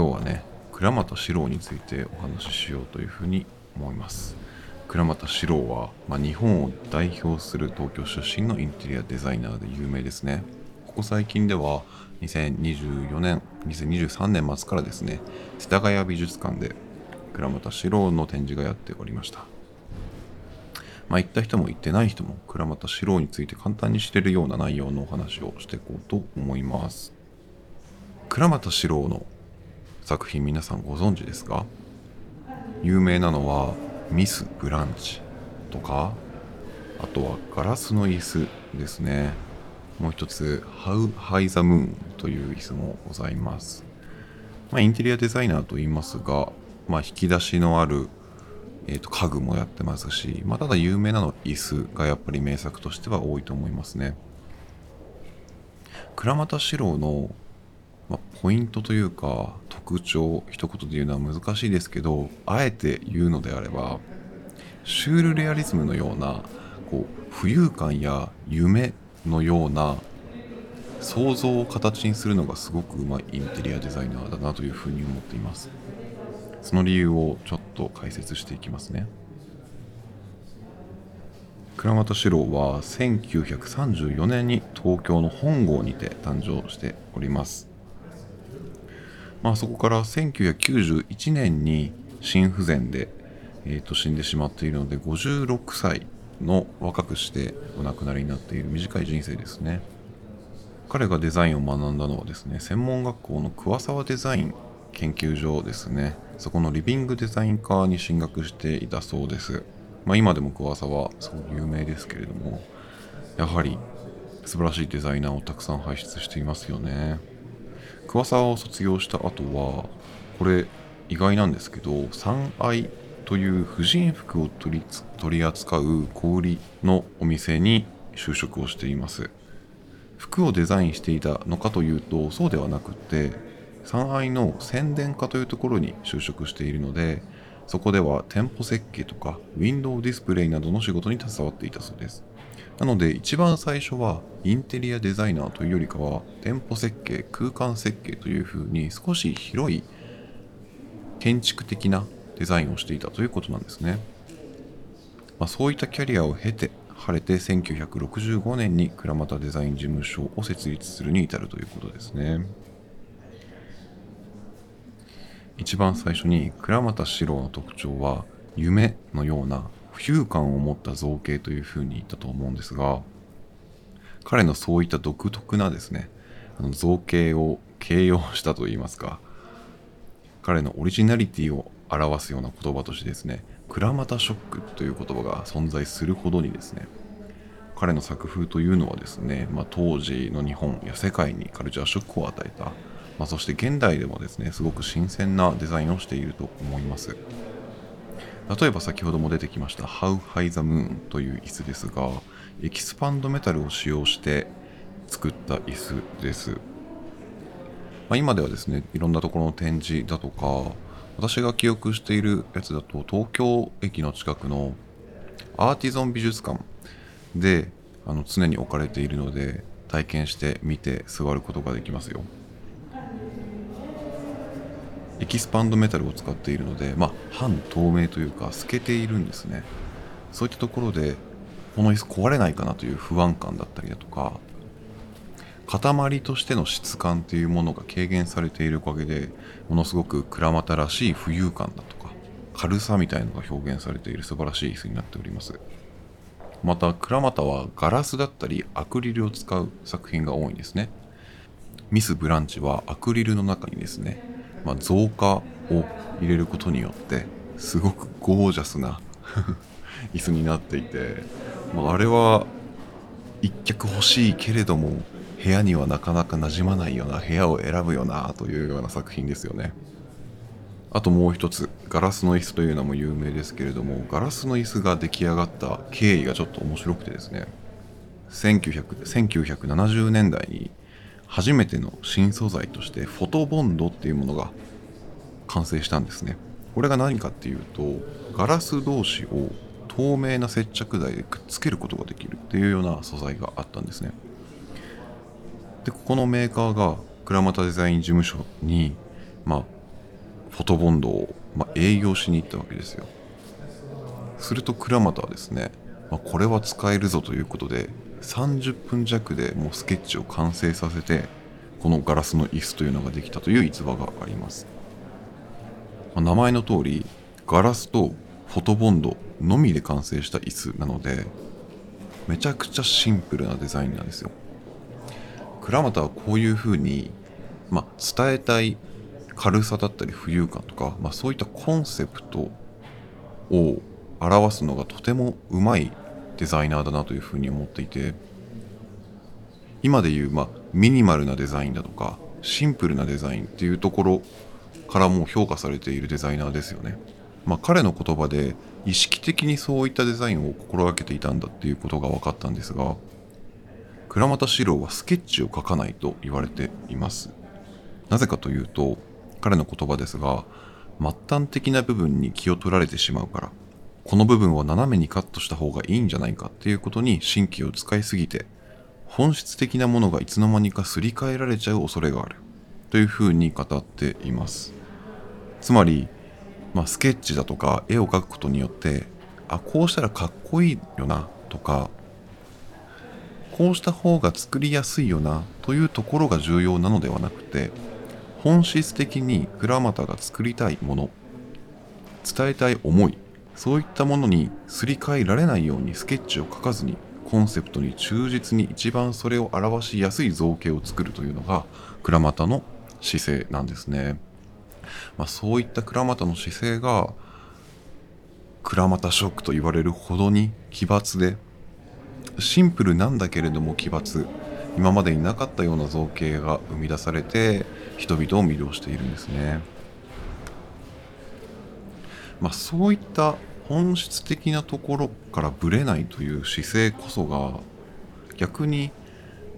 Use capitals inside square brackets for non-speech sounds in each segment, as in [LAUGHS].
今日はね倉俣史郎についてお話ししようというふうに思います。倉俣史郎は、まあ、日本を代表する東京出身のインテリアデザイナーで有名ですね。ここ最近では2024年2023年末からですね世田谷美術館で倉俣史郎の展示がやっておりました。まあ、行った人も行ってない人も倉俣史郎について簡単に知れるような内容のお話をしていこうと思います。倉俣史郎の作品皆さんご存知ですか？有名なのはミス・ブランチとかあとはガラスの椅子ですね。もう一つハウ・ハイ・ザ・ムーンという椅子もございます。まあ、インテリアデザイナーと言いますが、まあ、引き出しのあるえー、と家具もやってますし、まあ、ただ有名なの椅子がやっぱり名作としては多いと思いますね。倉俣史郎の、まあ、ポイントというか特徴一言で言うのは難しいですけどあえて言うのであればシュールレアリズムのようなこう浮遊感や夢のような想像を形にするのがすごくうまいインテリアデザイナーだなというふうに思っています。その理由をちょっと解説していきますね倉俣史郎は1934年に東京の本郷にて誕生しておりますまあそこから1991年に心不全で、えー、と死んでしまっているので56歳の若くしてお亡くなりになっている短い人生ですね。彼がデザインを学んだのはですね専門学校の桑沢デザイン研究所ですね。そこのリビングデザイン科に進学していたそうです、まあ、今でも桑沢すごく有名ですけれどもやはり素晴らしいデザイナーをたくさん輩出していますよね。桑沢を卒業した後はこれ意外なんですけど三愛という婦人服を取り扱う小売りのお店に就職をしています。服をデザインしていたのかというとそうではなくて3愛の宣伝課というところに就職しているのでそこでは店舗設計とかウィンドウディスプレイなどの仕事に携わっていたそうです。なので一番最初はインテリアデザイナーというよりかは店舗設計空間設計というふうに少し広い建築的なデザインをしていたということなんですね、まあ、そういったキャリアを経て晴れて1965年に倉俣デザイン事務所を設立するに至るということですね。一番最初に倉俣史郎の特徴は夢のような浮遊感を持った造形というふうに言ったと思うんですが彼のそういった独特なですねあの造形を形容したといいますか彼のオリジナリティを表すような言葉としてですね倉俣ショックという言葉が存在するほどにですね彼の作風というのはですね、まあ、当時の日本や世界にカルチャーショックを与えたまあ、そして現代でもですねすごく新鮮なデザインをしていると思います。例えば先ほども出てきました How High the Moon という椅子ですがエキスパンドメタルを使用して作った椅子です、まあ、今ではですねいろんなところの展示だとか私が記憶しているやつだと東京駅の近くのアーティゾン美術館であの常に置かれているので体験して見て座ることができますよ。エキスパンドメタルを使っているので、まあ、半透明というか透けているんですね。そういったところでこの椅子壊れないかなという不安感だったりだとか塊としての質感というものが軽減されているおかげでものすごく鞍馬らしい浮遊感だとか軽さみたいのが表現されている素晴らしい椅子になっております。また鞍馬はガラスだったりアクリルを使う作品が多いんですね。ミス・ブランチはアクリルの中にですねまあ、増加を入れることによってすごくゴージャスな [LAUGHS] 椅子になっていて、まあ、あれは一脚欲しいけれども部屋にはなかなか馴染まないような部屋を選ぶよなというような作品ですよね。あともう一つガラスの椅子というのも有名ですけれどもガラスの椅子が出来上がった経緯がちょっと面白くてですね。1900 1970年代に初めての新素材としてフォトボンドっていうものが完成したんですね。これが何かっていうとガラス同士を透明な接着剤でくっつけることができるっていうような素材があったんですね。でここのメーカーが倉俣デザイン事務所にまあフォトボンドを、まあ、営業しに行ったわけですよ。すると倉俣はですね、まあ、これは使えるぞということで30分弱でもうスケッチを完成させてこのガラスの椅子というのができたという逸話があります、まあ、名前の通りガラスとフォトボンドのみで完成した椅子なのでめちゃくちゃシンプルなデザインなんですよ。倉俣はこういうふうに、まあ、伝えたい軽さだったり浮遊感とか、まあ、そういったコンセプトを表すのがとてもうまいデザイナーだなというふうに思っていて今でいう、まあ、ミニマルなデザインだとかシンプルなデザインっていうところからも評価されているデザイナーですよね。まあ、彼の言葉で意識的にそういったデザインを心がけていたんだっていうことが分かったんですが倉俣史郎はスケッチを描かないと言われていますなぜかというと彼の言葉ですが末端的な部分に気を取られてしまうからこの部分を斜めにカットした方がいいんじゃないかっていうことに神経を使いすぎて本質的なものがいつの間にかすり替えられちゃう恐れがある。というふうに語っています。つまりまあ、スケッチだとか絵を描くことによってあこうしたらかっこいいよなとかこうした方が作りやすいよなというところが重要なのではなくて本質的に倉俣が作りたいもの伝えたい思いそういったものにすり替えられないようにスケッチを描かずにコンセプトに忠実に一番それを表しやすい造形を作るというのが倉俣の姿勢なんですね。まあ、そういった倉俣の姿勢が倉俣ショックと言われるほどに奇抜でシンプルなんだけれども奇抜今までになかったような造形が生み出されて人々を魅了しているんですね。まあ、そういった本質的なところからぶれないという姿勢こそが逆に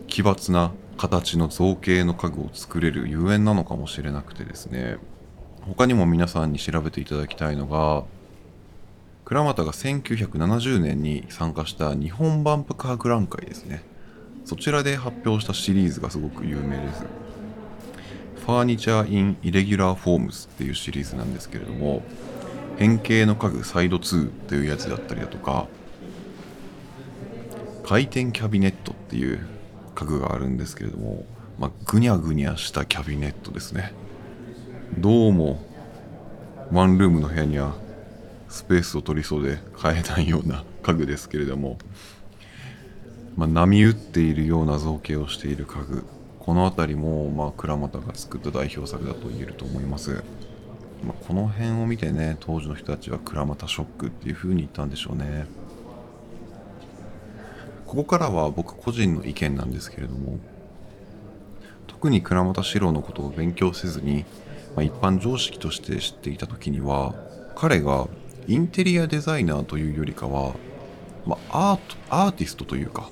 奇抜な形の造形の家具を作れるゆえんなのかもしれなくてですね。他にも皆さんに調べていただきたいのが倉俣が1970年に参加した日本万博博覧会ですね。そちらで発表したシリーズがすごく有名です。 Furniture in Irregular Forms っていうシリーズなんですけれども変形の家具サイド2というやつだったりだとか回転キャビネットっていう家具があるんですけれども、まあ、ぐにゃぐにゃしたキャビネットですね。どうもワンルームの部屋にはスペースを取りそうで買えないような家具ですけれども、まあ、波打っているような造形をしている家具。この辺りも、まあ、倉俣が作った代表作だと言えると思います、まあ、この辺を見てね当時の人たちは倉俣ショックっていう風に言ったんでしょうね。ここからは僕個人の意見なんですけれども特に倉俣史郎のことを勉強せずにまあ、一般常識として知っていた時には彼がインテリアデザイナーというよりかは、まあ、アートアーティストというか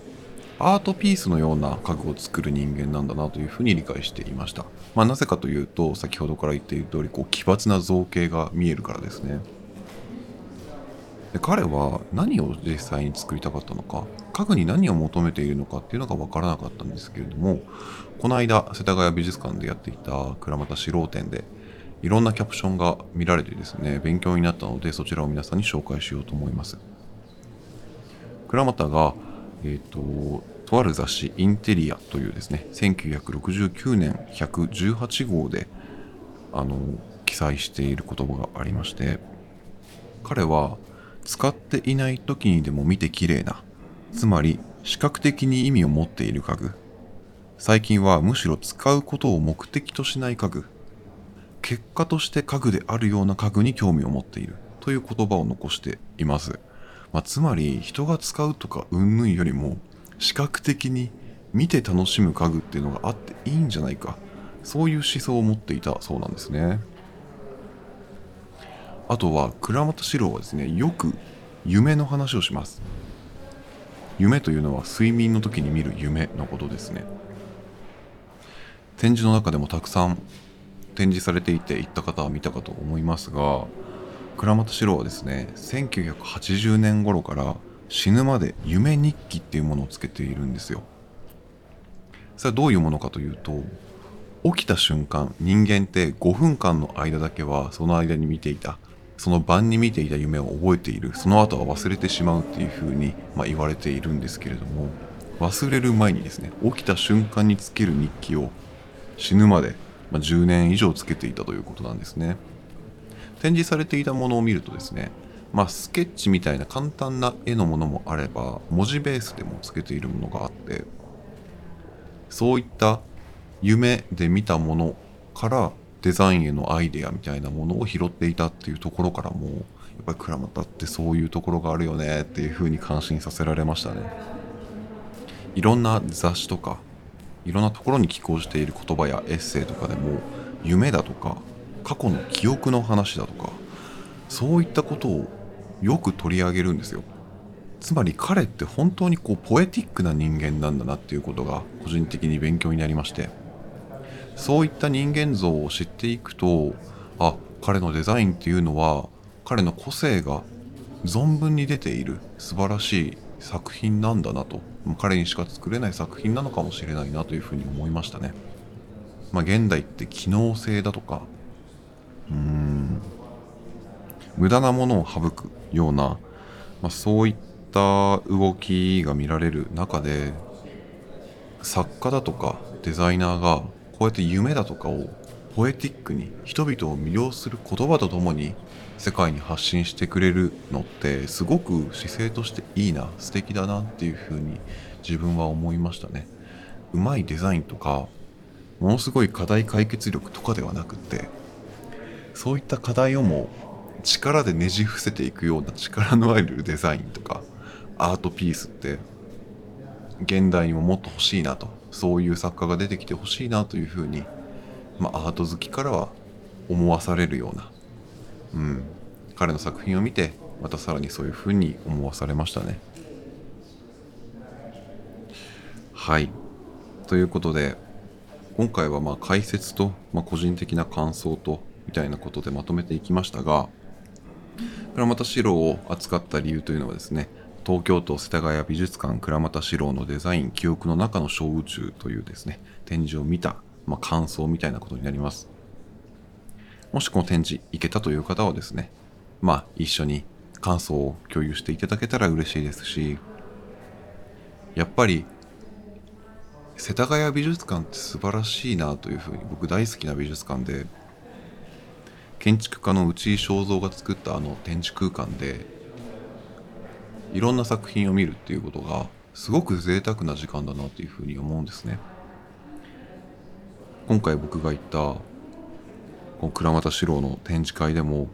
アートピースのような家具を作る人間なんだなというふうに理解していました、まあ、なぜかというと先ほどから言っている通りこう奇抜な造形が見えるからですね。で彼は何を実際に作りたかったのか家具に何を求めているのかっていうのが分からなかったんですけれどもこの間世田谷美術館でやっていた倉俣四郎展でいろんなキャプションが見られてですね勉強になったのでそちらを皆さんに紹介しようと思います。倉俣が、えーと、とある雑誌「インテリア」というですね1969年118号であの記載している言葉がありまして彼は使っていない時にでも見て綺麗なつまり視覚的に意味を持っている家具。最近はむしろ使うことを目的としない家具。結果として家具であるような家具に興味を持っているという言葉を残しています、まあ、つまり人が使うとか云々よりも視覚的に見て楽しむ家具っていうのがあっていいんじゃないか。そういう思想を持っていたそうなんですね。あとは倉本史郎はですねよく夢の話をします。夢というのは睡眠の時に見る夢のことですね。展示の中でもたくさん展示されていて行った方は見たかと思いますが倉本史郎はですね1980年頃から死ぬまで夢日記っていうものをつけているんですよ。それはどういうものかというと起きた瞬間人間って5分間の間だけはその間に見ていたその晩に見ていた夢を覚えているその後は忘れてしまうっていうふうに、まあ、言われているんですけれども忘れる前にですね起きた瞬間につける日記を死ぬまで、まあ、10年以上つけていたということなんですね。展示されていたものを見るとですねまあスケッチみたいな簡単な絵のものもあれば文字ベースでもつけているものがあってそういった夢で見たものからデザインへのアイデアみたいなものを拾っていたっていうところからもやっぱり倉俣ってそういうところがあるよねっていうふうに感心させられましたね。いろんな雑誌とかいろんなところに寄稿している言葉やエッセイとかでも夢だとか過去の記憶の話だとかそういったことをよく取り上げるんですよつまり彼って本当にこうポエティックな人間なんだなっていうことが個人的に勉強になりましてそういった人間像を知っていくとあ彼のデザインっていうのは彼の個性が存分に出ている素晴らしい作品なんだなと彼にしか作れない作品なのかもしれないなというふうに思いましたね。まあ、現代って機能性だとか無駄なものを省くような、まあ、そういった動きが見られる中で作家だとかデザイナーがこうやって夢だとかをポエティックに人々を魅了する言葉とともに世界に発信してくれるのってすごく姿勢としていいな素敵だなっていうふうに自分は思いましたね。うまいデザインとかものすごい課題解決力とかではなくってそういった課題をも力でねじ伏せていくような力のあるデザインとかアートピースって現代にももっと欲しいなとそういう作家が出てきてほしいなというふうに、まあ、アート好きからは思わされるような、うん、彼の作品を見てまたさらにそういうふうに思わされましたね。はいということで今回はまあ解説と、まあ、個人的な感想とみたいなことでまとめていきましたが倉俣史郎を扱った理由というのはですね東京都世田谷美術館倉俣史郎のデザイン記憶の中の小宇宙というですね展示を見た、まあ、感想みたいなことになります。もしこの展示行けたという方はですねまあ一緒に感想を共有していただけたら嬉しいですしやっぱり世田谷美術館って素晴らしいなというふうに僕大好きな美術館で建築家の内井正蔵が作ったあの展示空間でいろんな作品を見るっていうことがすごく贅沢な時間だなというふうに思うんですね。今回僕が行ったこの倉俣史郎の展示会でも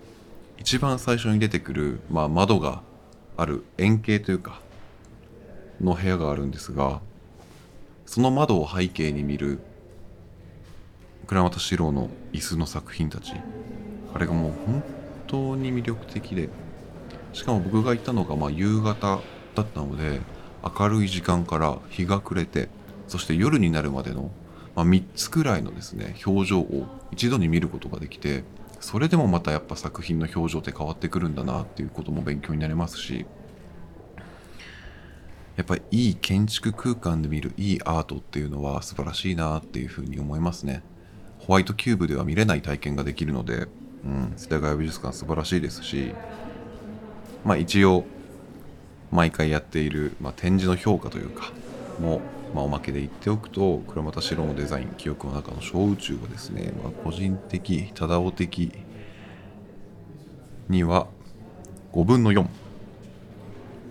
一番最初に出てくる、まあ、窓がある円形というかの部屋があるんですがその窓を背景に見る倉俣史郎の椅子の作品たち。あれがもう本当に魅力的でしかも僕が行ったのがま夕方だったので明るい時間から日が暮れてそして夜になるまでの、ま、3つくらいのですね表情を一度に見ることができてそれでもまたやっぱ作品の表情って変わってくるんだなっていうことも勉強になりますしやっぱりいい建築空間で見るいいアートっていうのは素晴らしいなっていうふうに思いますね。ホワイトキューブでは見れない体験ができるので、うん、世田谷美術館素晴らしいですしまあ一応毎回やっている、まあ、展示の評価というかも、まあ、おまけで言っておくと倉俣史郎のデザイン記憶の中の小宇宙はですね、まあ、個人的忠雄的には5分の4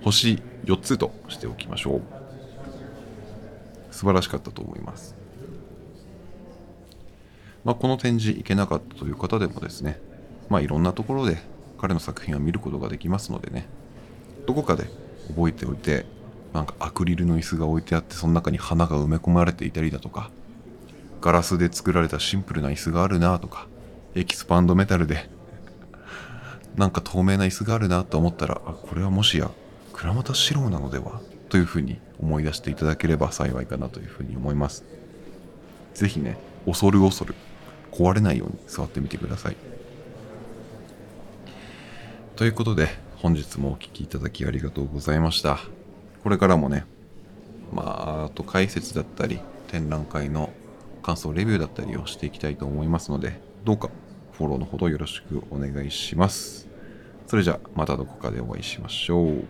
星4つとしておきましょう。素晴らしかったと思います、まあ、この展示行けなかったという方でもですねまあいろんなところで彼の作品を見ることができますのでねどこかで覚えておいてなんかアクリルの椅子が置いてあってその中に花が埋め込まれていたりだとかガラスで作られたシンプルな椅子があるなとかエキスパンドメタルでなんか透明な椅子があるなと思ったらあこれはもしや倉俣史郎なのでは？というふうに思い出していただければ幸いかなというふうに思います。是非ね恐る恐る壊れないように座ってみてくださいということで本日もお聴きいただきありがとうございましたこれからもねまああと解説だったり展覧会の感想レビューだったりをしていきたいと思いますのでどうかフォローのほどよろしくお願いしますそれじゃあまたどこかでお会いしましょう